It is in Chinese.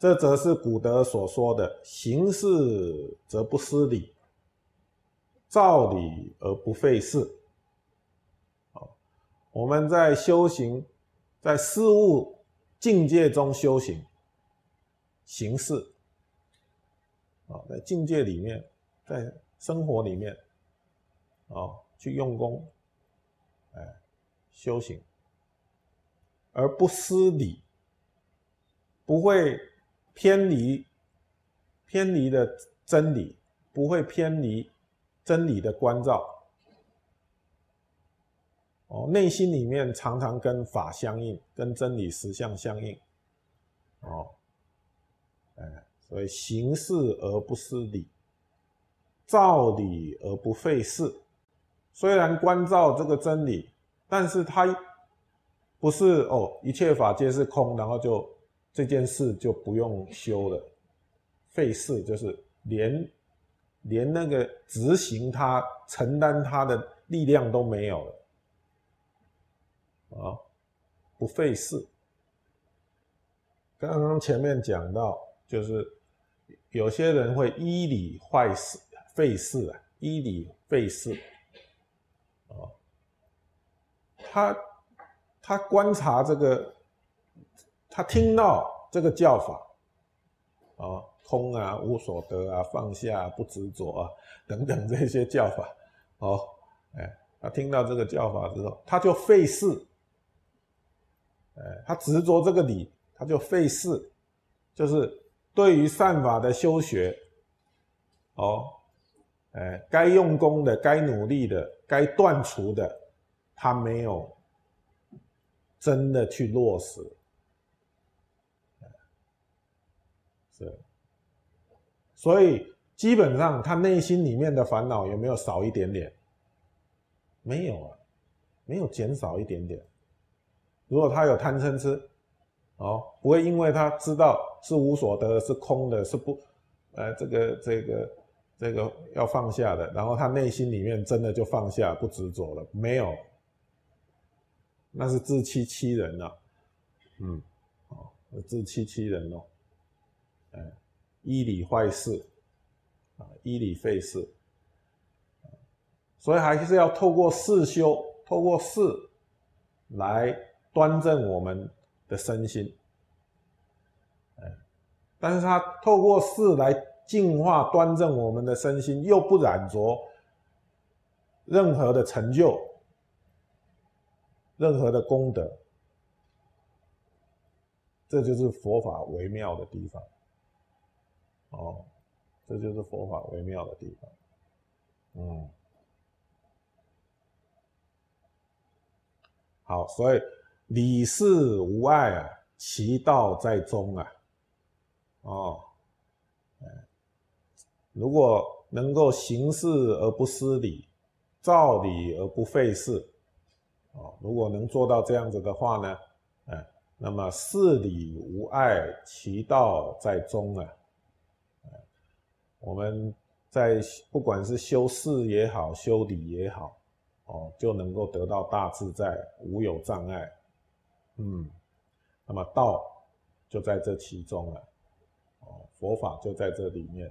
这则是古德所说的“行事则不失礼，照理而不费事”。好，我们在修行，在事物境界中修行，行事啊，在境界里面，在生活里面啊，去用功，哎，修行。而不失礼，不会偏离偏离的真理，不会偏离真理的关照。哦，内心里面常常跟法相应，跟真理实相相应。哦，哎，所以行事而不失礼，照理而不费事。虽然关照这个真理，但是他。不是哦，一切法皆是空，然后就这件事就不用修了，费事就是连连那个执行它、承担它的力量都没有了啊，不费事。刚刚前面讲到，就是有些人会依理坏事、费事啊，依理费事啊，他。他观察这个，他听到这个教法，啊，空啊，无所得啊，放下不执着啊，等等这些教法，哦，哎，他听到这个教法之后，他就费事，哎，他执着这个理，他就费事，就是对于善法的修学，哦，哎，该用功的，该努力的，该断除的，他没有。真的去落实，是，所以基本上他内心里面的烦恼有没有少一点点？没有啊，没有减少一点点。如果他有贪嗔痴，哦，不会因为他知道是无所得、是空的、是不，呃，这个这个这个要放下的，然后他内心里面真的就放下不执着了，没有。那是自欺欺人了，嗯，哦，自欺欺人哦，哎，依理坏事，啊，依理废事，所以还是要透过事修，透过事来端正我们的身心，哎，但是他透过事来净化、端正我们的身心，又不染着任何的成就。任何的功德，这就是佛法微妙的地方。哦，这就是佛法微妙的地方。嗯，好，所以理事无碍啊，其道在中啊。哦，如果能够行事而不失礼，照理而不费事。哦，如果能做到这样子的话呢，哎，那么事理无碍，其道在中啊。我们在不管是修事也好，修理也好，哦，就能够得到大自在，无有障碍。嗯，那么道就在这其中了，哦，佛法就在这里面。